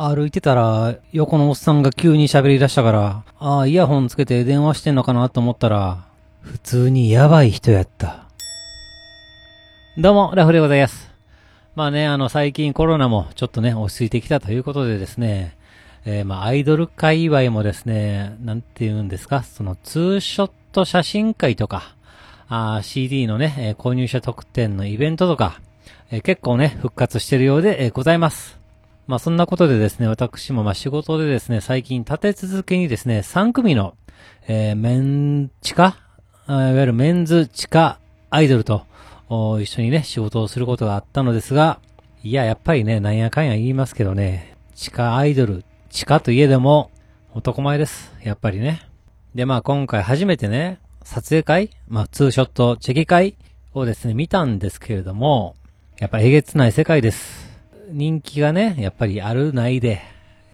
歩いてたら、横のおっさんが急に喋り出したから、ああ、イヤホンつけて電話してんのかなと思ったら、普通にやばい人やった。どうも、ラフでございます。まあね、あの、最近コロナもちょっとね、落ち着いてきたということでですね、えーまあ、アイドル界隈もですね、なんて言うんですか、その、ツーショット写真会とか、あー CD のね、え購入者特典のイベントとか、えー結構ね、復活してるようで、えーございます。まあそんなことでですね、私もまあ仕事でですね、最近立て続けにですね、3組の、えーメン地下いわゆるメンズ地下アイドルと一緒にね、仕事をすることがあったのですが、いや、やっぱりね、なんやかんや言いますけどね、地下アイドル、地下といえども、男前です。やっぱりね。で、まあ今回初めてね、撮影会まあツーショットチェキ会をですね、見たんですけれども、やっぱえげつない世界です。人気がね、やっぱりあるないで、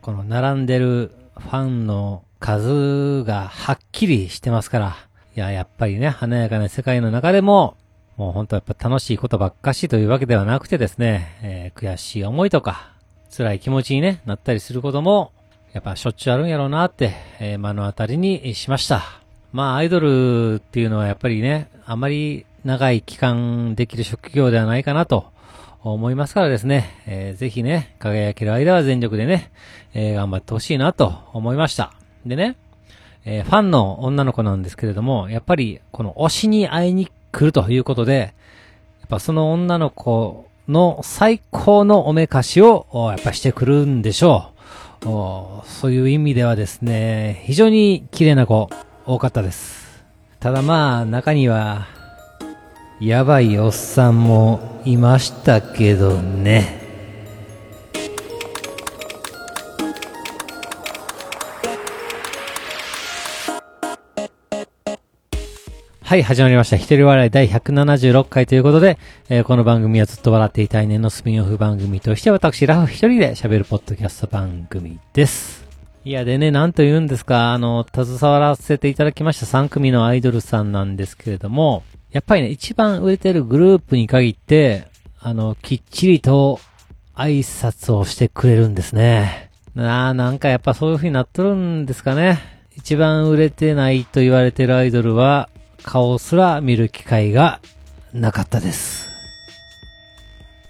この並んでるファンの数がはっきりしてますから、いや、やっぱりね、華やかな世界の中でも、もう本当やっぱ楽しいことばっかしというわけではなくてですね、えー悔しい思いとか、辛い気持ちに、ね、なったりすることも、やっぱしょっちゅうあるんやろうなって、えー目の当たりにしました。まあ、アイドルっていうのはやっぱりね、あまり長い期間できる職業ではないかなと思いますからですね、えーぜひね、輝ける間は全力でね、えー頑張ってほしいなと思いました。でね、えーファンの女の子なんですけれども、やっぱりこの推しに会いに来るということで、やっぱその女の子の最高のおめかしをやっぱしてくるんでしょう。そういう意味ではですね、非常に綺麗な子多かったです。ただまあ中には、やばいおっさんもいましたけどね。はい、始まりました。一人笑い第176回ということで、えーこの番組はずっと笑っていたい年のスピンオフ番組として私、ラフ一人で喋るポッドキャスト番組です。いや、でね、なんと言うんですか、あの、携わらせていただきました3組のアイドルさんなんですけれども、やっぱりね、一番売れてるグループに限って、あの、きっちりと挨拶をしてくれるんですね。なあ、なんかやっぱそういう風になっとるんですかね。一番売れてないと言われてるアイドルは、顔すら見る機会がなかったです。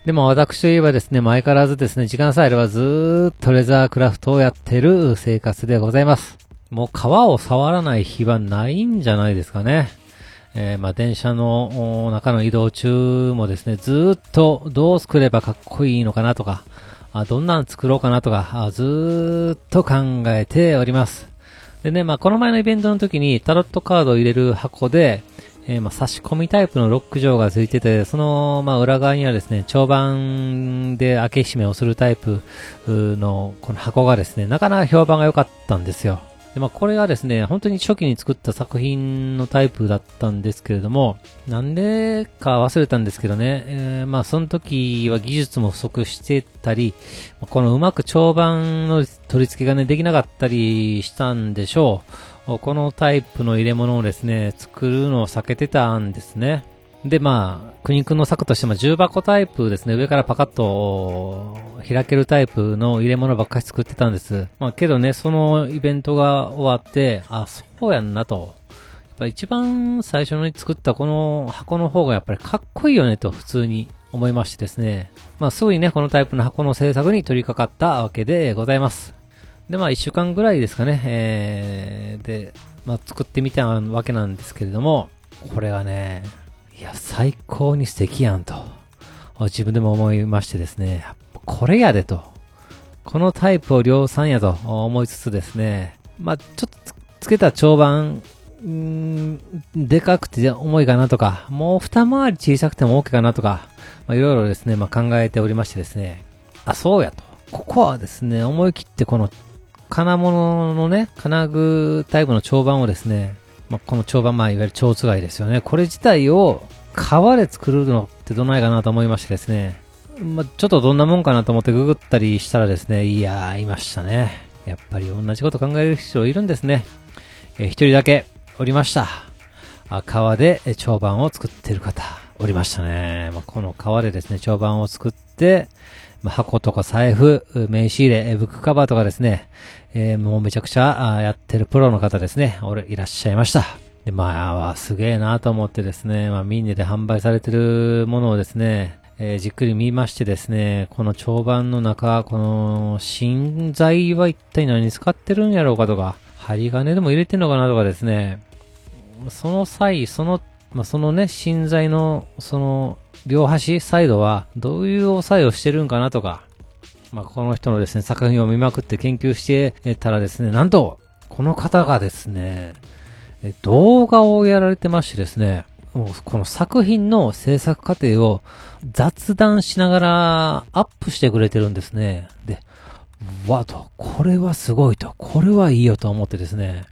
でも私といえばですね、前からずですね、時間さえあればずーっとレザークラフトをやってる生活でございます。もう皮を触らない日はないんじゃないですかね。えーまあ電車の中の移動中もですね、ずっとどう作ればかっこいいのかなとか、あどんなん作ろうかなとか、あずっと考えております。でね、まあこの前のイベントの時にタロットカードを入れる箱で、えーまあ差し込みタイプのロック錠がついてて、その、まあ裏側にはですね、長板で開け閉めをするタイプのこの箱がですね、なかなか評判が良かったんですよ。で、まあこれがですね、本当に初期に作った作品のタイプだったんですけれども、なんでか忘れたんですけどね、えーまあその時は技術も不足してたり、このうまく長板の取り付けがね、できなかったりしたんでしょう。このタイプの入れ物をですね、作るのを避けてたんですね。で、まあ、国君の策としても重箱タイプですね、上からパカッと開けるタイプの入れ物ばっかり作ってたんです。まあ、けどね、そのイベントが終わって、あ、そうやんなと。やっぱ一番最初に作ったこの箱の方がやっぱりかっこいいよねと普通に思いましてですね。まあすぐにね、このタイプの箱の製作に取り掛かったわけでございます。で、まあ一週間ぐらいですかね、えー、で、まあ作ってみたわけなんですけれども、これはね、いや、最高に素敵やんと、自分でも思いましてですね、これやでと、このタイプを量産やと。思いつつですね、まあちょっとつけた長板、んでかくて重いかなとか、もう二回り小さくても OK かなとか、まあ、いろいろですね、まあ、考えておりましてですね、あ、そうやと。ここはですね、思い切ってこの金物のね、金具タイプの長板をですね、まあ、この長板、まあ、いわゆる蝶つがいですよね。これ自体を革で作るのってどないかなと思いましてですね、まあ、ちょっとどんなもんかなと思ってググったりしたらですね、いやー、いましたね。やっぱり同じこと考える人いるんですね。えー一人だけおりました。あ革でえー長板を作ってる方、おりましたね。まあ、この革でですね、長板を作って、箱とか財布、名刺入れ、ブックカバーとかですね、えー、もうめちゃくちゃやってるプロの方ですね、俺いらっしゃいました。で、まあ、すげえなと思ってですね、まあ、ミンネで販売されてるものをですね、えー、じっくり見ましてですね、この長板の中、この芯材は一体何に使ってるんやろうかとか、針金でも入れてんのかなとかですね、その際、その、まあ、そのね、芯材の、その、両端、サイドは、どういう押さえをしてるんかなとか、まあ、この人のですね、作品を見まくって研究してたらですね、なんと、この方がですね、動画をやられてましてですね、もうこの作品の制作過程を雑談しながらアップしてくれてるんですね。で、わと、これはすごいと、これはいいよと思ってですね、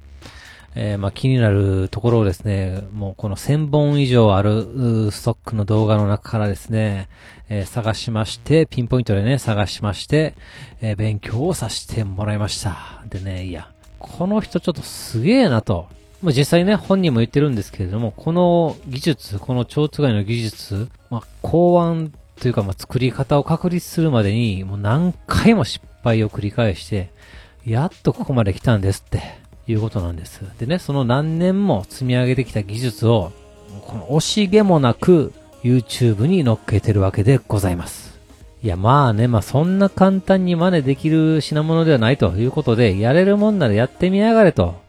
えー、まあ気になるところをですね、もうこの1000本以上あるストックの動画の中からですね、えー、探しまして、ピンポイントでね、探しまして、えー、勉強をさせてもらいました。でね、いや、この人ちょっとすげえなと。まあ、実際ね、本人も言ってるんですけれども、この技術、この蝶つがいの技術、まあ、考案というか、まあ、作り方を確立するまでに、もう何回も失敗を繰り返して、やっとここまで来たんですっていうことなんです。でね、その何年も積み上げてきた技術を、この惜しげもなく YouTube に乗っけてるわけでございます。いや、まあね、まあそんな簡単に真似できる品物ではないということで、やれるもんならやってみやがれと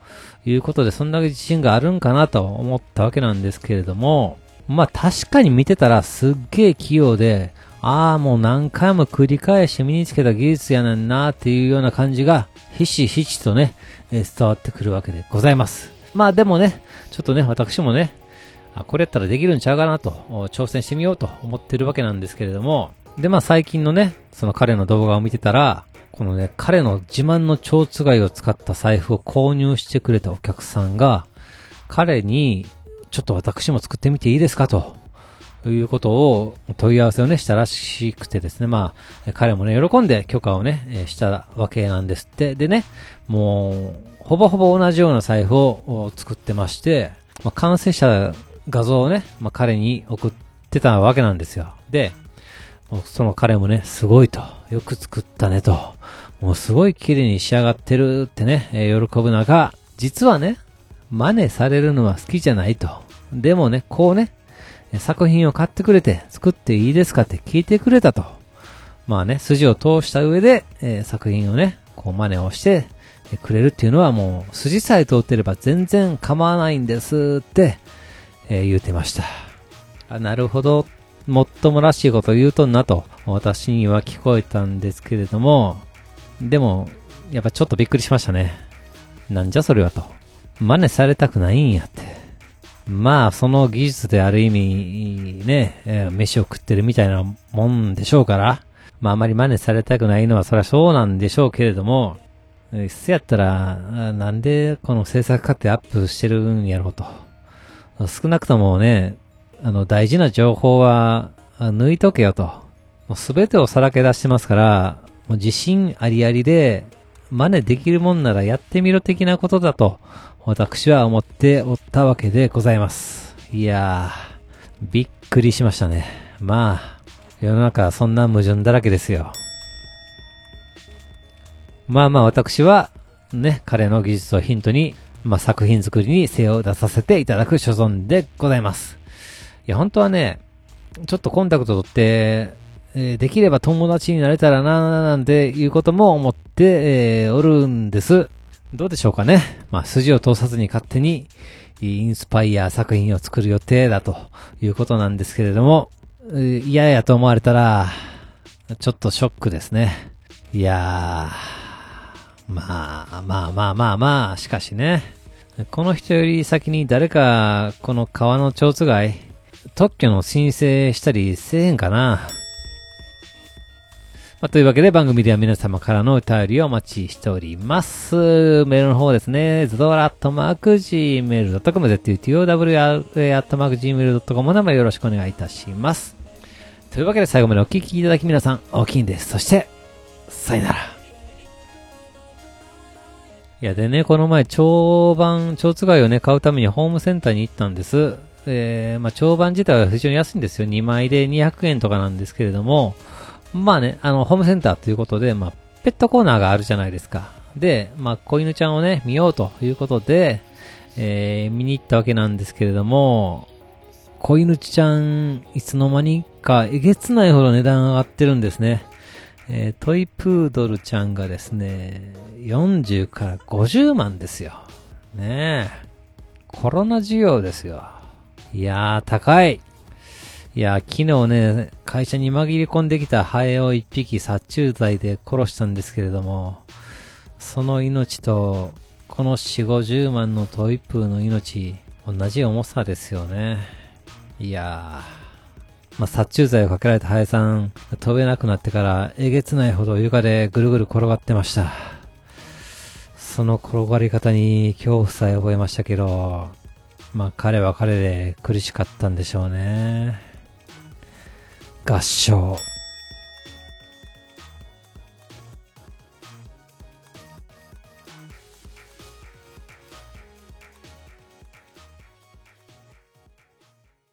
いうことで、そんだけ自信があるんかなと思ったわけなんですけれども、まあ確かに見てたらすっげえ器用で、ああ、もう何回も繰り返して身につけた技術やねんなっていうような感じが、ひしひしとね、え伝わってくるわけでございます。まあでもね、ちょっとね、私もね、あ、これやったらできるんちゃうかなと、挑戦してみようと思ってるわけなんですけれども、で、まあ最近のね、その彼の動画を見てたら、このね、彼の自慢の蝶つがいを使った財布を購入してくれたお客さんが、彼に、ちょっと私も作ってみていいですかと、いうことを問い合わせをね、したらしくてですね、まあ、彼もね、喜んで許可をね、したわけなんですって。でね、もう、ほぼほぼ同じような財布を作ってまして、まあ、完成した画像をね、まあ、彼に送ってたわけなんですよ。で、その彼もね、すごいと、よく作ったねと、もうすごい綺麗に仕上がってるってね、え、喜ぶ中、実はね、真似されるのは好きじゃないと。でもね、こうね、作品を買ってくれて、作っていいですかって聞いてくれたと。まあね、筋を通した上で、えー、作品をね、こう真似をしてくれるっていうのはもう、筋さえ通ってれば全然構わないんですって、えー、言うてました。あ、なるほどもっともらしいこと言うとんなと、私には聞こえたんですけれども、でも、やっぱちょっとびっくりしましたね。なんじゃそれはと。真似されたくないんやって。まあ、その技術である意味、ね、飯を食ってるみたいなもんでしょうから、まああまり真似されたくないのはそりゃそうなんでしょうけれども、えー、せやったら、なんでこの制作過程アップしてるんやろうと。少なくともね、あの、大事な情報は、抜いとけよと。すべてをさらけ出してますから、もう自信ありありで、真似できるもんならやってみろ的なことだと、私は思っておったわけでございます。いやー、びっくりしましたね。まあ、世の中はそんな矛盾だらけですよ。まあまあ私は、ね、彼の技術をヒントに、まあ作品作りに精を出させていただく所存でございます。いや、本当はね、ちょっとコンタクト取って、えー、できれば友達になれたらななんていうことも思って、えー、おるんです。どうでしょうかね。まあ、筋を通さずに勝手に、インスパイア作品を作る予定だということなんですけれども、嫌やと思われたら、ちょっとショックですね。いやー、まあ、まあまあまあまあ、しかしね、この人より先に誰か、この川の蝶つがい、特許の申請したりせえへんかな。まあ、というわけで番組では皆様からのお便りをお待ちしております。メールの方ですね、ズドラットマーク Gmail.com、ztow アットマーク Gmail.com の方よろしくお願いいたします。というわけで最後までお聞きいただき皆さん、大きいんです。そして、さよなら。いや、でね、この前、長板、蝶つがいをね、買うためにホームセンターに行ったんです。えー、まあ、長板自体は非常に安いんですよ。2枚で200円とかなんですけれども、まあね、あの、ホームセンターということで、まあ、ペットコーナーがあるじゃないですか。で、まあ、子犬ちゃんをね、見ようということで、えー、見に行ったわけなんですけれども、子犬ちゃん、いつの間にかえげつないほど値段上がってるんですね。えー、トイプードルちゃんがですね、40から50万ですよ。ねえ。コロナ需要ですよ。いやー、高い。いや、昨日ね、会社に紛れ込んできたハエを一匹殺虫剤で殺したんですけれども、その命と、この4、50万のトイプーの命、同じ重さですよね。いやー、まあ、殺虫剤をかけられたハエさん、飛べなくなってからえげつないほど床でぐるぐる転がってました。その転がり方に恐怖さえ覚えましたけど、まあ彼は彼で苦しかったんでしょうね。合唱。